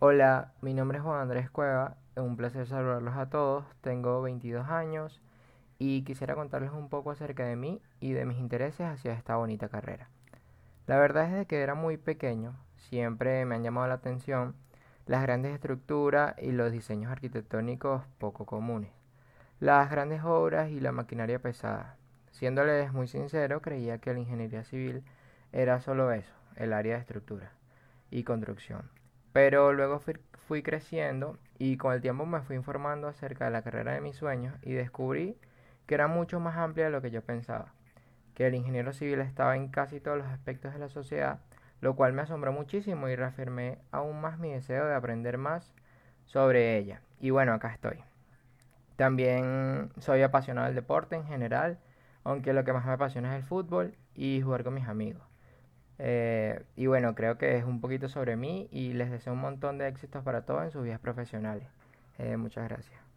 Hola, mi nombre es Juan Andrés Cueva, un placer saludarlos a todos, tengo 22 años y quisiera contarles un poco acerca de mí y de mis intereses hacia esta bonita carrera. La verdad es que era muy pequeño, siempre me han llamado la atención las grandes estructuras y los diseños arquitectónicos poco comunes, las grandes obras y la maquinaria pesada. Siéndoles muy sincero, creía que la ingeniería civil era solo eso, el área de estructura y construcción. Pero luego fui, creciendo y con el tiempo me fui informando acerca de la carrera de mis sueños y descubrí que era mucho más amplia de lo que yo pensaba, que el ingeniero civil estaba en casi todos los aspectos de la sociedad, lo cual me asombró muchísimo y reafirmé aún más mi deseo de aprender más sobre ella. Y bueno, acá estoy. También soy apasionado del deporte en general, aunque lo que más me apasiona es el fútbol y jugar con mis amigos. Eh, y bueno, creo que es un poquito sobre mí y les deseo un montón de éxitos para todos en sus vidas profesionales. Eh, muchas gracias.